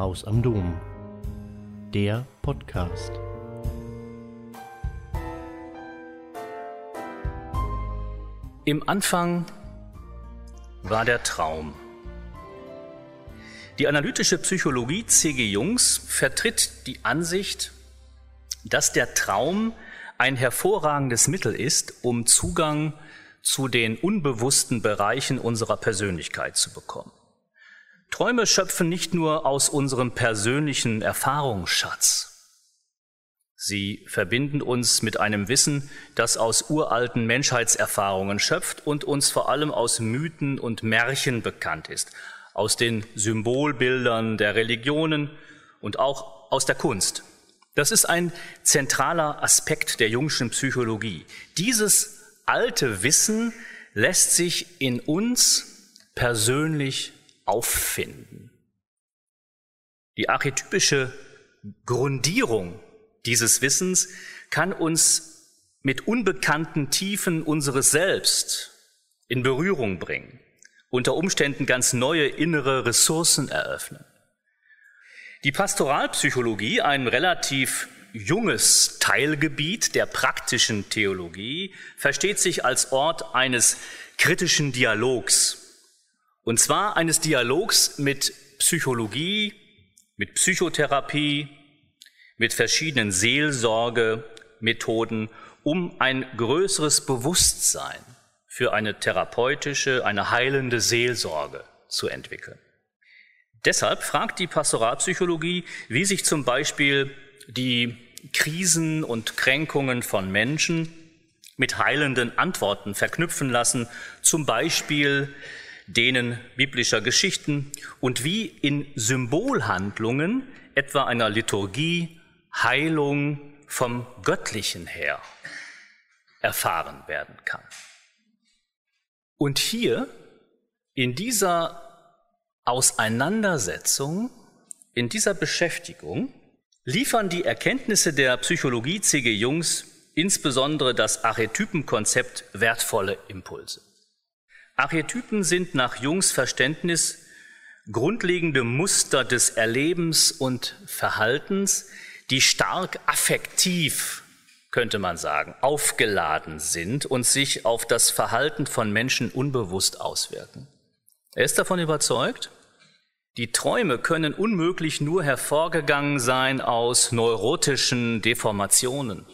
Haus am Dom. Der Podcast. Im Anfang war der Traum. Die analytische Psychologie C.G. Jungs vertritt die Ansicht, dass der Traum ein hervorragendes Mittel ist, um Zugang zu den unbewussten Bereichen unserer Persönlichkeit zu bekommen. Träume schöpfen nicht nur aus unserem persönlichen Erfahrungsschatz. Sie verbinden uns mit einem Wissen, das aus uralten Menschheitserfahrungen schöpft und uns vor allem aus Mythen und Märchen bekannt ist, aus den Symbolbildern der Religionen und auch aus der Kunst. Das ist ein zentraler Aspekt der jungschen Psychologie. Dieses alte Wissen lässt sich in uns persönlich auffinden. Die archetypische Grundierung dieses Wissens kann uns mit unbekannten Tiefen unseres Selbst in Berührung bringen, unter Umständen ganz neue innere Ressourcen eröffnen. Die Pastoralpsychologie, ein relativ junges Teilgebiet der praktischen Theologie, versteht sich als Ort eines kritischen Dialogs. Und zwar eines Dialogs mit Psychologie, mit Psychotherapie, mit verschiedenen Seelsorgemethoden, um ein größeres Bewusstsein für eine therapeutische, eine heilende Seelsorge zu entwickeln. Deshalb fragt die Pastoralpsychologie, wie sich zum Beispiel die Krisen und Kränkungen von Menschen mit heilenden Antworten verknüpfen lassen, zum Beispiel denen biblischer Geschichten und wie in Symbolhandlungen, etwa einer Liturgie, Heilung vom Göttlichen her erfahren werden kann. Und hier in dieser Auseinandersetzung, in dieser Beschäftigung liefern die Erkenntnisse der Psychologie C.G. Jungs, insbesondere das Archetypenkonzept, wertvolle Impulse. Archetypen sind nach Jungs Verständnis grundlegende Muster des Erlebens und Verhaltens, die stark affektiv, könnte man sagen, aufgeladen sind und sich auf das Verhalten von Menschen unbewusst auswirken. Er ist davon überzeugt, die Träume können unmöglich nur hervorgegangen sein aus neurotischen Deformationen,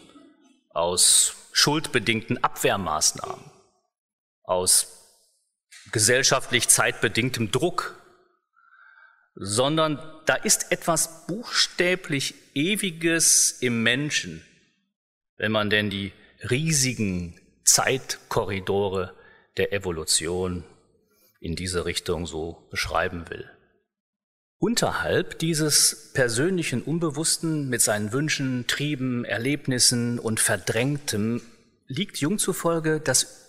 aus schuldbedingten Abwehrmaßnahmen, aus gesellschaftlich zeitbedingtem Druck, sondern da ist etwas buchstäblich Ewiges im Menschen, wenn man denn die riesigen Zeitkorridore der Evolution in diese Richtung so beschreiben will. Unterhalb dieses persönlichen Unbewussten mit seinen Wünschen, Trieben, Erlebnissen und Verdrängtem liegt Jung zufolge das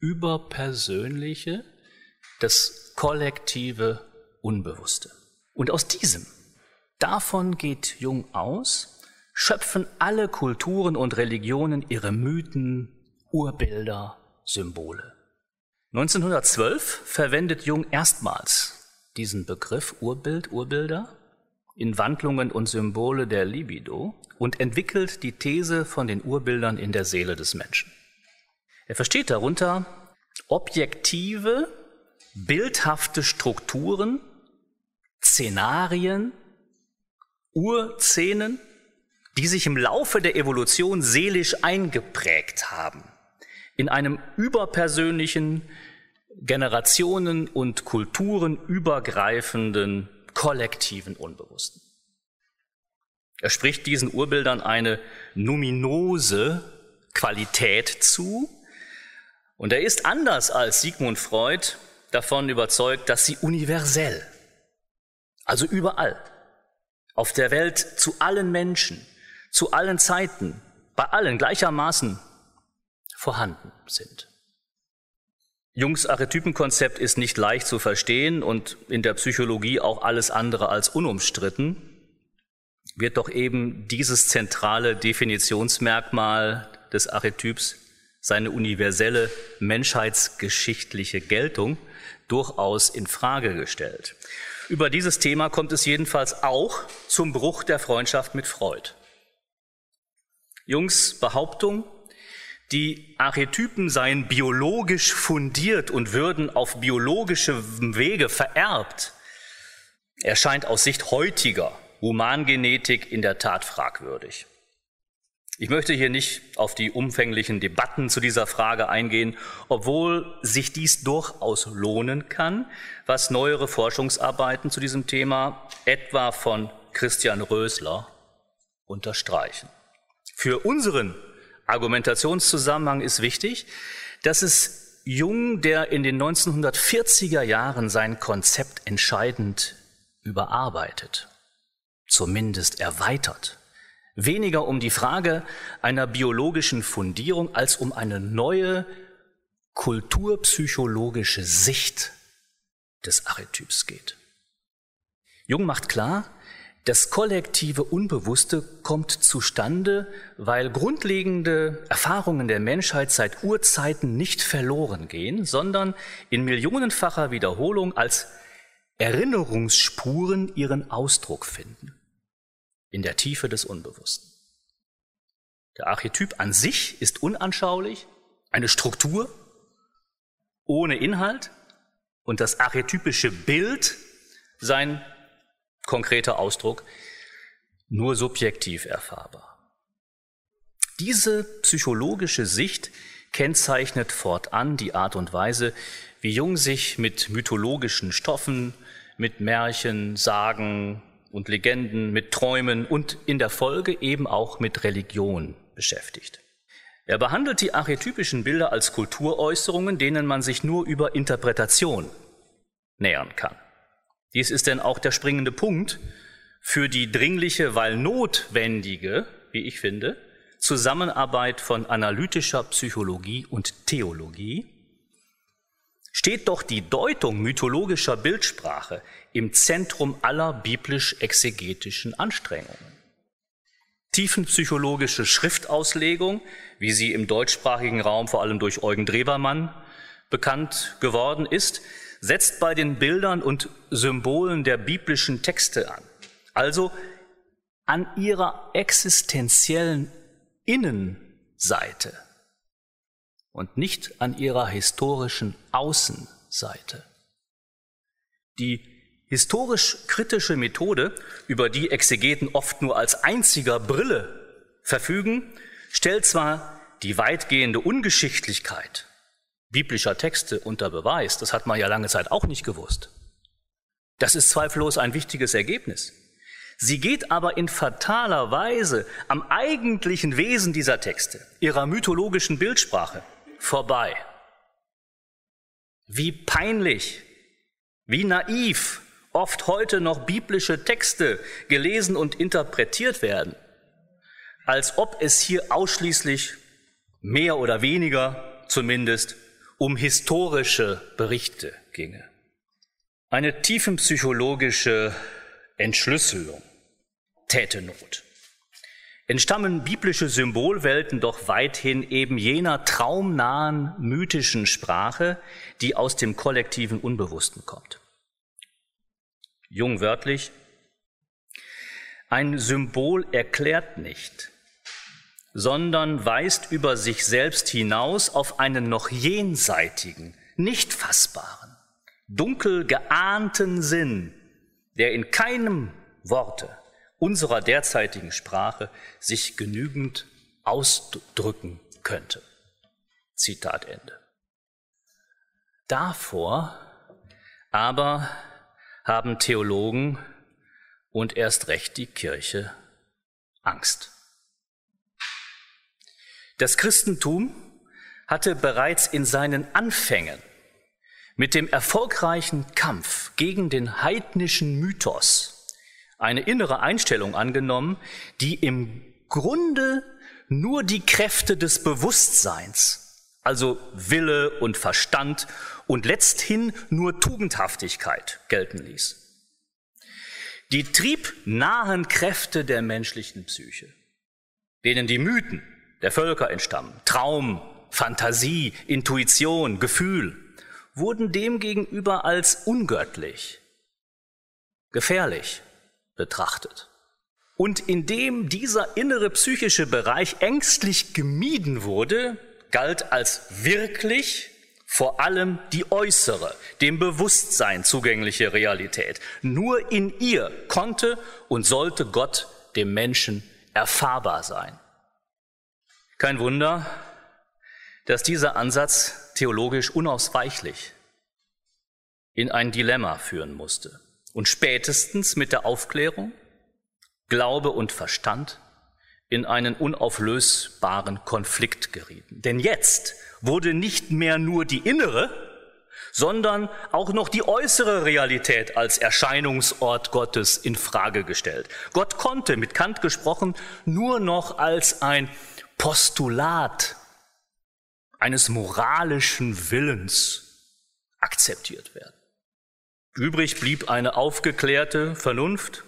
Überpersönliche, das kollektive Unbewusste. Und aus diesem, davon geht Jung aus, schöpfen alle Kulturen und Religionen ihre Mythen, Urbilder, Symbole. 1912 verwendet Jung erstmals diesen Begriff Urbild, Urbilder in Wandlungen und Symbole der Libido und entwickelt die These von den Urbildern in der Seele des Menschen. Er versteht darunter objektive, bildhafte Strukturen, Szenarien, Urszenen, die sich im Laufe der Evolution seelisch eingeprägt haben, in einem überpersönlichen, Generationen und Kulturen übergreifenden kollektiven Unbewussten. Er spricht diesen Urbildern eine numinose Qualität zu und er ist anders als Sigmund Freud davon überzeugt, dass sie universell, also überall, auf der Welt zu allen Menschen, zu allen Zeiten, bei allen gleichermaßen vorhanden sind. Jungs Archetypenkonzept ist nicht leicht zu verstehen und in der Psychologie auch alles andere als unumstritten, wird doch eben dieses zentrale Definitionsmerkmal des Archetyps, seine universelle menschheitsgeschichtliche Geltung, durchaus in Frage gestellt. Über dieses Thema kommt es jedenfalls auch zum Bruch der Freundschaft mit Freud. Jungs Behauptung, die Archetypen seien biologisch fundiert und würden auf biologische Wege vererbt, erscheint aus Sicht heutiger Humangenetik in der Tat fragwürdig. Ich möchte hier nicht auf die umfänglichen Debatten zu dieser Frage eingehen, obwohl sich dies durchaus lohnen kann, was neuere Forschungsarbeiten zu diesem Thema, etwa von Christian Rösler, unterstreichen. Für unseren Argumentationszusammenhang ist wichtig, dass es Jung, der in den 1940er Jahren sein Konzept entscheidend überarbeitet, zumindest erweitert, weniger um die Frage einer biologischen Fundierung als um eine neue kulturpsychologische Sicht des Archetyps geht. Jung macht klar, das kollektive Unbewusste kommt zustande, weil grundlegende Erfahrungen der Menschheit seit Urzeiten nicht verloren gehen, sondern in millionenfacher Wiederholung als Erinnerungsspuren ihren Ausdruck finden in der Tiefe des Unbewussten. Der Archetyp an sich ist unanschaulich, eine Struktur ohne Inhalt und das archetypische Bild sein konkreter Ausdruck nur subjektiv erfahrbar. Diese psychologische Sicht kennzeichnet fortan die Art und Weise, wie Jung sich mit mythologischen Stoffen, mit Märchen, Sagen, und Legenden, mit Träumen und in der Folge eben auch mit Religion beschäftigt. Er behandelt die archetypischen Bilder als Kulturäußerungen, denen man sich nur über Interpretation nähern kann. Dies ist denn auch der springende Punkt für die dringliche, weil notwendige, wie ich finde, Zusammenarbeit von analytischer Psychologie und Theologie, steht doch die Deutung mythologischer Bildsprache im Zentrum aller biblisch-exegetischen Anstrengungen. Tiefenpsychologische Schriftauslegung, wie sie im deutschsprachigen Raum vor allem durch Eugen Drebermann bekannt geworden ist, setzt bei den Bildern und Symbolen der biblischen Texte an. Also an ihrer existenziellen Innenseite und nicht an ihrer historischen Außenseite. Die historisch-kritische Methode, über die Exegeten oft nur als einziger Brille verfügen, stellt zwar die weitgehende Ungeschichtlichkeit biblischer Texte unter Beweis, das hat man ja lange Zeit auch nicht gewusst. Das ist zweifellos ein wichtiges Ergebnis. Sie geht aber in fataler Weise am eigentlichen Wesen dieser Texte, ihrer mythologischen Bildsprache, vorbei. Wie peinlich, wie naiv oft heute noch biblische Texte gelesen und interpretiert werden, als ob es hier ausschließlich mehr oder weniger zumindest um historische Berichte ginge. Eine tiefenpsychologische Entschlüsselung täte Not entstammen biblische Symbolwelten doch weithin eben jener traumnahen, mythischen Sprache, die aus dem kollektiven Unbewussten kommt. Jungwörtlich, ein Symbol erklärt nicht, sondern weist über sich selbst hinaus auf einen noch jenseitigen, nicht fassbaren, dunkel geahnten Sinn, der in keinem Worte unserer derzeitigen Sprache sich genügend ausdrücken könnte. Zitat Ende. Davor aber haben Theologen und erst recht die Kirche Angst. Das Christentum hatte bereits in seinen Anfängen mit dem erfolgreichen Kampf gegen den heidnischen Mythos eine innere Einstellung angenommen, die im Grunde nur die Kräfte des Bewusstseins, also Wille und Verstand und letzthin nur Tugendhaftigkeit gelten ließ. Die triebnahen Kräfte der menschlichen Psyche, denen die Mythen der Völker entstammen, Traum, Fantasie, Intuition, Gefühl, wurden demgegenüber als ungöttlich, gefährlich betrachtet. Und indem dieser innere psychische Bereich ängstlich gemieden wurde, galt als wirklich vor allem die äußere, dem Bewusstsein zugängliche Realität. Nur in ihr konnte und sollte Gott dem Menschen erfahrbar sein. Kein Wunder, dass dieser Ansatz theologisch unausweichlich in ein Dilemma führen musste. Und spätestens mit der Aufklärung, Glaube und Verstand in einen unauflösbaren Konflikt gerieten. Denn jetzt wurde nicht mehr nur die innere, sondern auch noch die äußere Realität als Erscheinungsort Gottes in Frage gestellt. Gott konnte, mit Kant gesprochen, nur noch als ein Postulat eines moralischen Willens akzeptiert werden. Übrig blieb eine aufgeklärte Vernunft,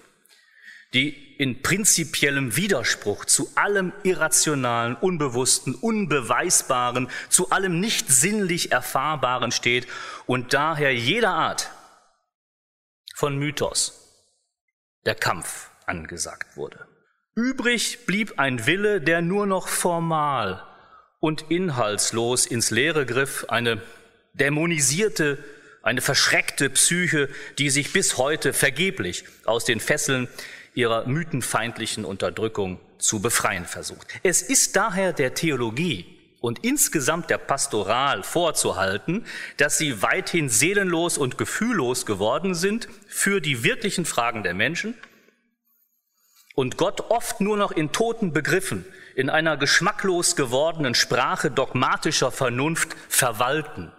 die in prinzipiellem Widerspruch zu allem Irrationalen, Unbewussten, Unbeweisbaren, zu allem nicht sinnlich Erfahrbaren steht und daher jeder Art von Mythos der Kampf angesagt wurde. Übrig blieb ein Wille, der nur noch formal und inhaltslos ins Leere griff, eine dämonisierte, eine verschreckte Psyche, die sich bis heute vergeblich aus den Fesseln ihrer mythenfeindlichen Unterdrückung zu befreien versucht. Es ist daher der Theologie und insgesamt der Pastoral vorzuhalten, dass sie weithin seelenlos und gefühllos geworden sind für die wirklichen Fragen der Menschen und Gott oft nur noch in toten Begriffen, in einer geschmacklos gewordenen Sprache dogmatischer Vernunft verwalten.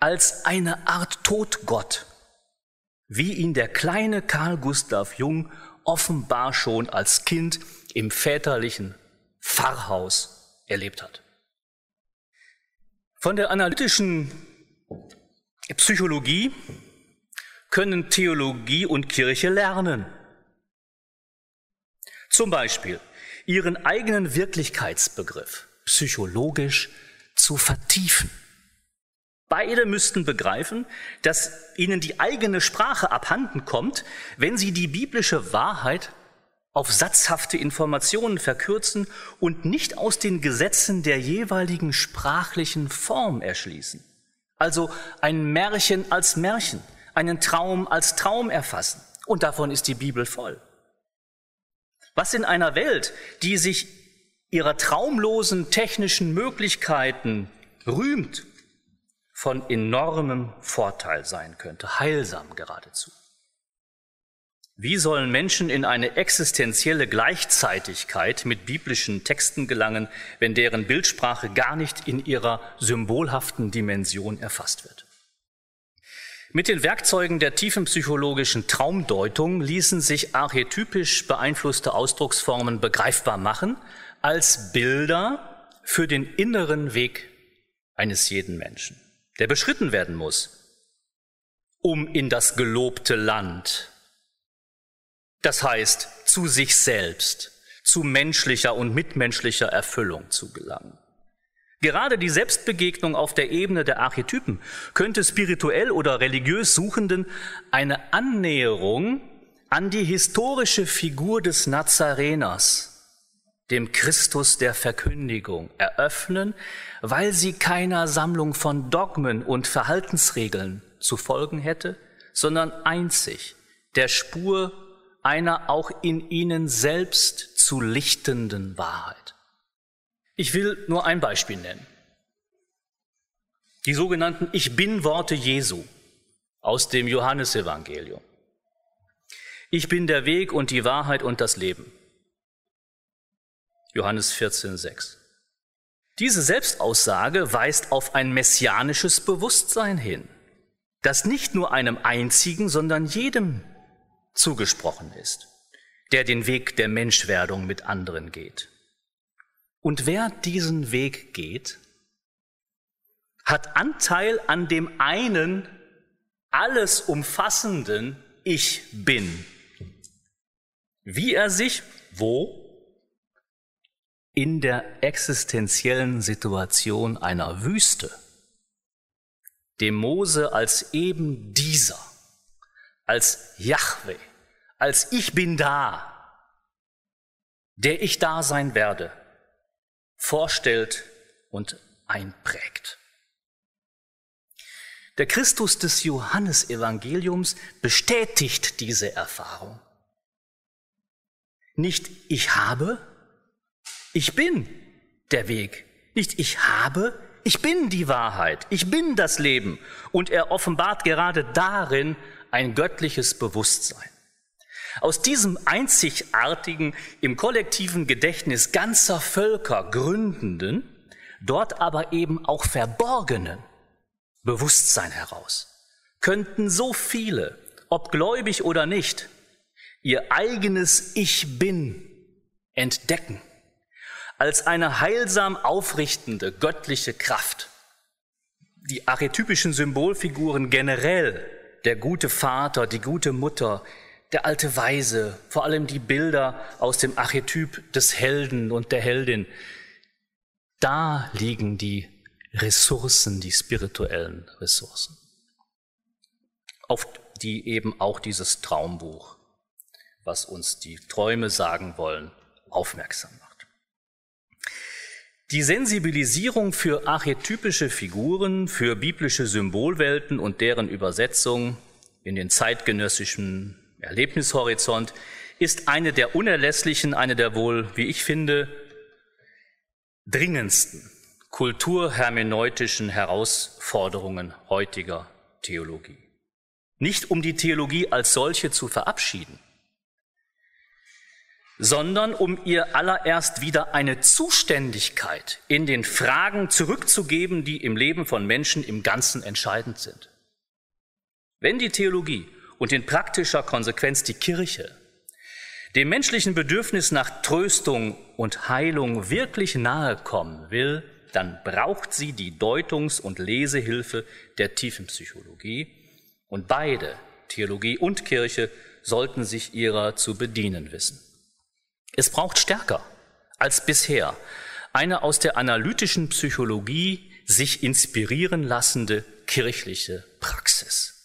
Als eine Art Todgott wie ihn der kleine Karl Gustav Jung offenbar schon als Kind im väterlichen Pfarrhaus erlebt hat. Von der analytischen Psychologie können Theologie und Kirche lernen. Zum Beispiel ihren eigenen Wirklichkeitsbegriff psychologisch zu vertiefen. Beide müssten begreifen, dass ihnen die eigene Sprache abhanden kommt, wenn sie die biblische Wahrheit auf satzhafte Informationen verkürzen und nicht aus den Gesetzen der jeweiligen sprachlichen Form erschließen. Also ein Märchen als Märchen, einen Traum als Traum erfassen. Und davon ist die Bibel voll. Was in einer Welt, die sich ihrer traumlosen technischen Möglichkeiten rühmt von enormem Vorteil sein könnte, heilsam geradezu. Wie sollen Menschen in eine existenzielle Gleichzeitigkeit mit biblischen Texten gelangen, wenn deren Bildsprache gar nicht in ihrer symbolhaften Dimension erfasst wird? Mit den Werkzeugen der tiefen psychologischen Traumdeutung ließen sich archetypisch beeinflusste Ausdrucksformen begreifbar machen als Bilder für den inneren Weg eines jeden Menschen der beschritten werden muss, um in das gelobte Land, das heißt zu sich selbst, zu menschlicher und mitmenschlicher Erfüllung zu gelangen. Gerade die Selbstbegegnung auf der Ebene der Archetypen könnte spirituell oder religiös Suchenden eine Annäherung an die historische Figur des Nazareners dem Christus der Verkündigung eröffnen, weil sie keiner Sammlung von Dogmen und Verhaltensregeln zu folgen hätte, sondern einzig der Spur einer auch in ihnen selbst zu lichtenden Wahrheit. Ich will nur ein Beispiel nennen. Die sogenannten Ich bin Worte Jesu aus dem Johannesevangelium. Ich bin der Weg und die Wahrheit und das Leben. Johannes 14, 6. Diese Selbstaussage weist auf ein messianisches Bewusstsein hin, das nicht nur einem einzigen, sondern jedem zugesprochen ist, der den Weg der Menschwerdung mit anderen geht. Und wer diesen Weg geht, hat Anteil an dem einen alles umfassenden Ich bin. Wie er sich wo in der existenziellen Situation einer Wüste dem Mose als eben dieser, als Yahweh, als ich bin da, der ich da sein werde, vorstellt und einprägt. Der Christus des Johannesevangeliums bestätigt diese Erfahrung. Nicht ich habe, ich bin der Weg. Nicht ich habe, ich bin die Wahrheit, ich bin das Leben. Und er offenbart gerade darin ein göttliches Bewusstsein. Aus diesem einzigartigen, im kollektiven Gedächtnis ganzer Völker gründenden, dort aber eben auch verborgenen Bewusstsein heraus, könnten so viele, ob gläubig oder nicht, ihr eigenes Ich bin entdecken als eine heilsam aufrichtende göttliche Kraft. Die archetypischen Symbolfiguren generell, der gute Vater, die gute Mutter, der alte Weise, vor allem die Bilder aus dem Archetyp des Helden und der Heldin, da liegen die Ressourcen, die spirituellen Ressourcen, auf die eben auch dieses Traumbuch, was uns die Träume sagen wollen, aufmerksam macht. Die Sensibilisierung für archetypische Figuren, für biblische Symbolwelten und deren Übersetzung in den zeitgenössischen Erlebnishorizont ist eine der unerlässlichen, eine der wohl, wie ich finde, dringendsten kulturhermeneutischen Herausforderungen heutiger Theologie. Nicht um die Theologie als solche zu verabschieden, sondern um ihr allererst wieder eine Zuständigkeit in den Fragen zurückzugeben, die im Leben von Menschen im Ganzen entscheidend sind. Wenn die Theologie und in praktischer Konsequenz die Kirche dem menschlichen Bedürfnis nach Tröstung und Heilung wirklich nahe kommen will, dann braucht sie die Deutungs- und Lesehilfe der Tiefenpsychologie und beide, Theologie und Kirche, sollten sich ihrer zu bedienen wissen. Es braucht stärker als bisher eine aus der analytischen Psychologie sich inspirieren lassende kirchliche Praxis.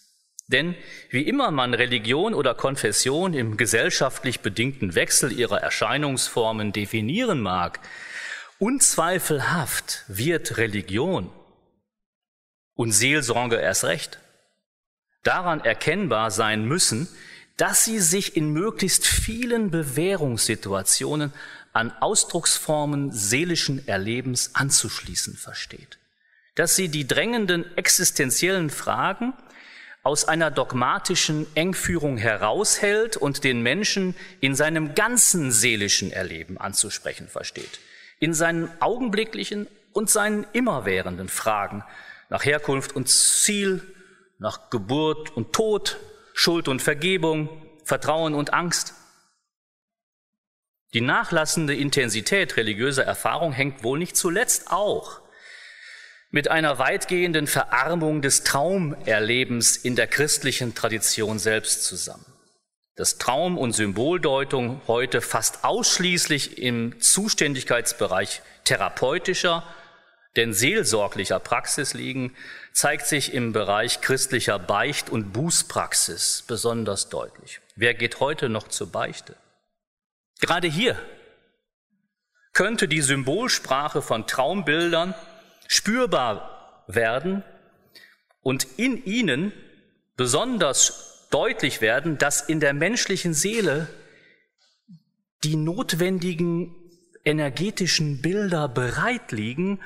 Denn wie immer man Religion oder Konfession im gesellschaftlich bedingten Wechsel ihrer Erscheinungsformen definieren mag, unzweifelhaft wird Religion und Seelsorge erst recht daran erkennbar sein müssen, dass sie sich in möglichst vielen Bewährungssituationen an Ausdrucksformen seelischen Erlebens anzuschließen versteht. Dass sie die drängenden existenziellen Fragen aus einer dogmatischen Engführung heraushält und den Menschen in seinem ganzen seelischen Erleben anzusprechen versteht. In seinen augenblicklichen und seinen immerwährenden Fragen nach Herkunft und Ziel, nach Geburt und Tod, Schuld und Vergebung, Vertrauen und Angst. Die nachlassende Intensität religiöser Erfahrung hängt wohl nicht zuletzt auch mit einer weitgehenden Verarmung des Traumerlebens in der christlichen Tradition selbst zusammen. Dass Traum- und Symboldeutung heute fast ausschließlich im Zuständigkeitsbereich therapeutischer, denn seelsorglicher Praxis liegen, zeigt sich im Bereich christlicher Beicht- und Bußpraxis besonders deutlich. Wer geht heute noch zur Beichte? Gerade hier könnte die Symbolsprache von Traumbildern spürbar werden und in ihnen besonders deutlich werden, dass in der menschlichen Seele die notwendigen energetischen Bilder bereit liegen,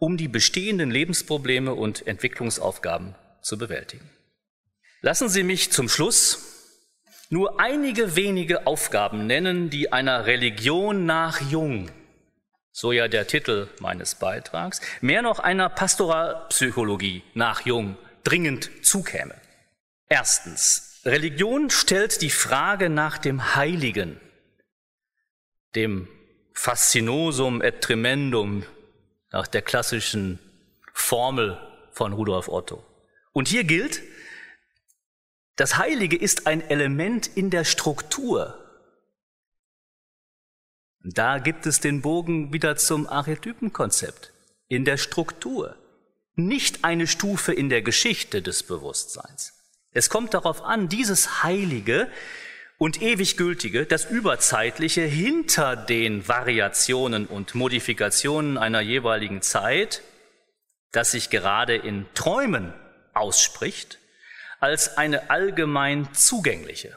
um die bestehenden Lebensprobleme und Entwicklungsaufgaben zu bewältigen. Lassen Sie mich zum Schluss nur einige wenige Aufgaben nennen, die einer Religion nach Jung, so ja der Titel meines Beitrags, mehr noch einer Pastoralpsychologie nach Jung dringend zukäme. Erstens, Religion stellt die Frage nach dem Heiligen, dem Faszinosum et Tremendum nach der klassischen Formel von Rudolf Otto. Und hier gilt, das Heilige ist ein Element in der Struktur. Da gibt es den Bogen wieder zum Archetypenkonzept. In der Struktur. Nicht eine Stufe in der Geschichte des Bewusstseins. Es kommt darauf an, dieses Heilige und ewig gültige, das Überzeitliche hinter den Variationen und Modifikationen einer jeweiligen Zeit, das sich gerade in Träumen ausspricht, als eine allgemein zugängliche,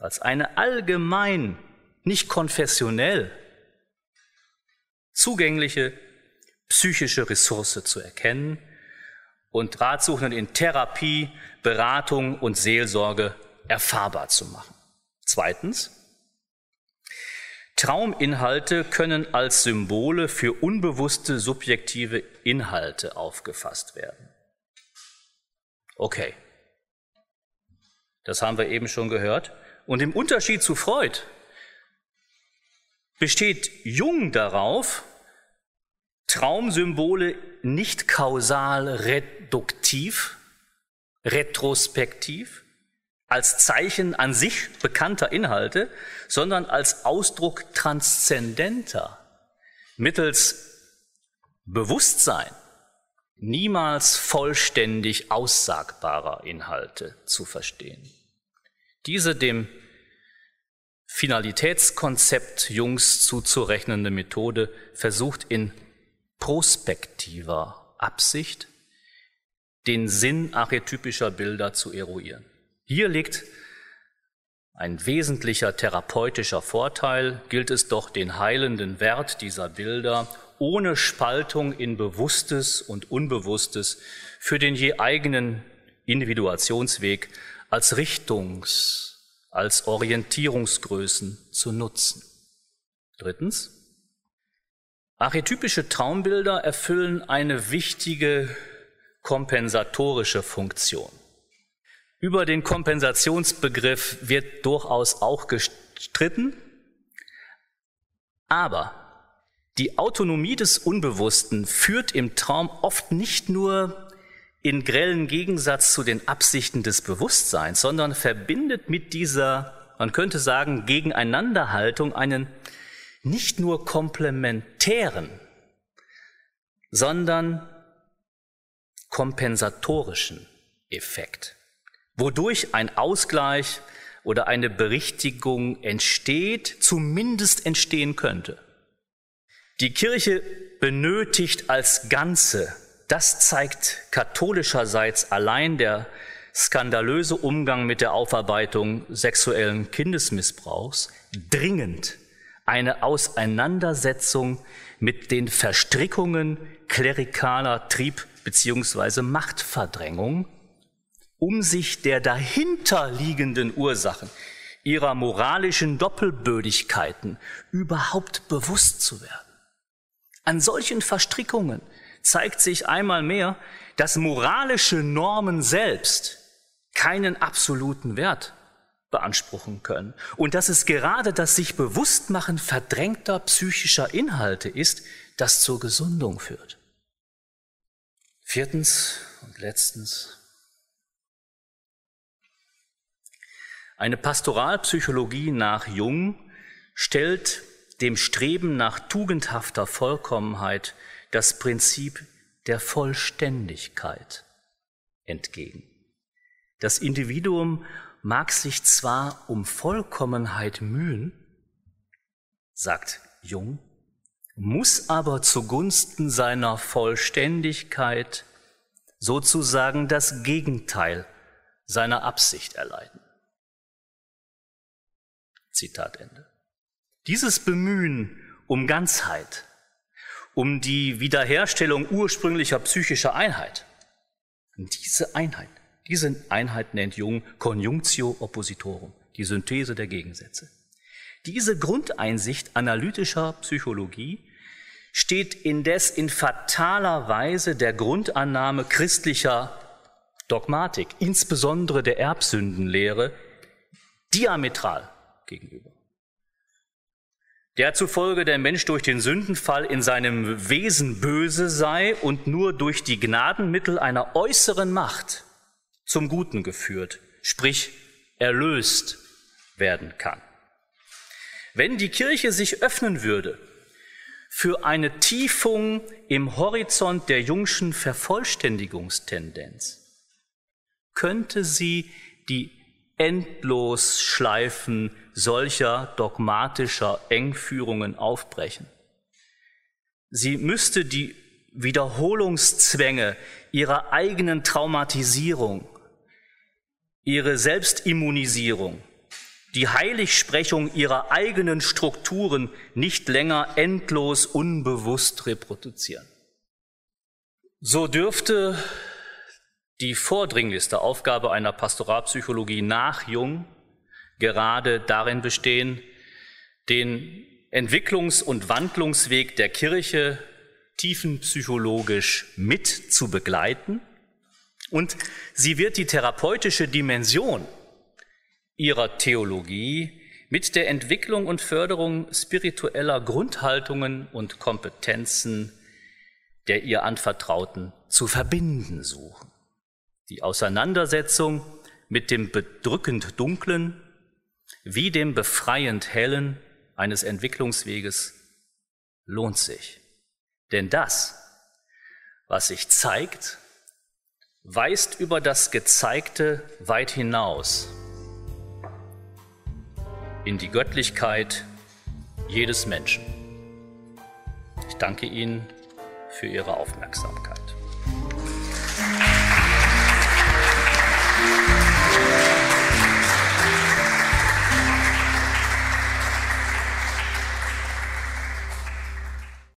als eine allgemein, nicht konfessionell, zugängliche psychische Ressource zu erkennen und Ratsuchenden in Therapie, Beratung und Seelsorge erfahrbar zu machen. Zweitens, Trauminhalte können als Symbole für unbewusste subjektive Inhalte aufgefasst werden. Okay, das haben wir eben schon gehört. Und im Unterschied zu Freud besteht Jung darauf, Traumsymbole nicht kausal reduktiv, retrospektiv, als Zeichen an sich bekannter Inhalte, sondern als Ausdruck transzendenter, mittels Bewusstsein niemals vollständig aussagbarer Inhalte zu verstehen. Diese dem Finalitätskonzept Jungs zuzurechnende Methode versucht in prospektiver Absicht den Sinn archetypischer Bilder zu eruieren. Hier liegt ein wesentlicher therapeutischer Vorteil, gilt es doch den heilenden Wert dieser Bilder ohne Spaltung in Bewusstes und Unbewusstes für den je eigenen Individuationsweg als Richtungs-, als Orientierungsgrößen zu nutzen. Drittens. Archetypische Traumbilder erfüllen eine wichtige kompensatorische Funktion. Über den Kompensationsbegriff wird durchaus auch gestritten, aber die Autonomie des Unbewussten führt im Traum oft nicht nur in grellen Gegensatz zu den Absichten des Bewusstseins, sondern verbindet mit dieser, man könnte sagen, Gegeneinanderhaltung einen nicht nur komplementären, sondern kompensatorischen Effekt wodurch ein Ausgleich oder eine Berichtigung entsteht, zumindest entstehen könnte. Die Kirche benötigt als Ganze, das zeigt katholischerseits allein der skandalöse Umgang mit der Aufarbeitung sexuellen Kindesmissbrauchs, dringend eine Auseinandersetzung mit den Verstrickungen klerikaler Trieb- bzw. Machtverdrängung um sich der dahinterliegenden Ursachen ihrer moralischen Doppelbödigkeiten überhaupt bewusst zu werden. An solchen Verstrickungen zeigt sich einmal mehr, dass moralische Normen selbst keinen absoluten Wert beanspruchen können und dass es gerade das sich Bewusstmachen verdrängter psychischer Inhalte ist, das zur Gesundung führt. Viertens und letztens Eine Pastoralpsychologie nach Jung stellt dem Streben nach tugendhafter Vollkommenheit das Prinzip der Vollständigkeit entgegen. Das Individuum mag sich zwar um Vollkommenheit mühen, sagt Jung, muss aber zugunsten seiner Vollständigkeit sozusagen das Gegenteil seiner Absicht erleiden. Zitat Ende. Dieses Bemühen um Ganzheit, um die Wiederherstellung ursprünglicher psychischer Einheit, diese Einheit, diese Einheit nennt Jung Conjunctio Oppositorum, die Synthese der Gegensätze. Diese Grundeinsicht analytischer Psychologie steht indes in fataler Weise der Grundannahme christlicher Dogmatik, insbesondere der Erbsündenlehre, diametral gegenüber. Der zufolge der Mensch durch den Sündenfall in seinem Wesen böse sei und nur durch die Gnadenmittel einer äußeren Macht zum Guten geführt, sprich erlöst werden kann. Wenn die Kirche sich öffnen würde für eine Tiefung im Horizont der jungschen Vervollständigungstendenz, könnte sie die Endlosschleifen solcher dogmatischer Engführungen aufbrechen. Sie müsste die Wiederholungszwänge ihrer eigenen Traumatisierung, ihre Selbstimmunisierung, die Heiligsprechung ihrer eigenen Strukturen nicht länger endlos unbewusst reproduzieren. So dürfte die vordringlichste Aufgabe einer Pastoralpsychologie nach Jung gerade darin bestehen, den Entwicklungs- und Wandlungsweg der Kirche tiefenpsychologisch mit zu begleiten und sie wird die therapeutische Dimension ihrer Theologie mit der Entwicklung und Förderung spiritueller Grundhaltungen und Kompetenzen der ihr Anvertrauten zu verbinden suchen. Die Auseinandersetzung mit dem bedrückend Dunklen wie dem befreiend Hellen eines Entwicklungsweges lohnt sich. Denn das, was sich zeigt, weist über das Gezeigte weit hinaus in die Göttlichkeit jedes Menschen. Ich danke Ihnen für Ihre Aufmerksamkeit.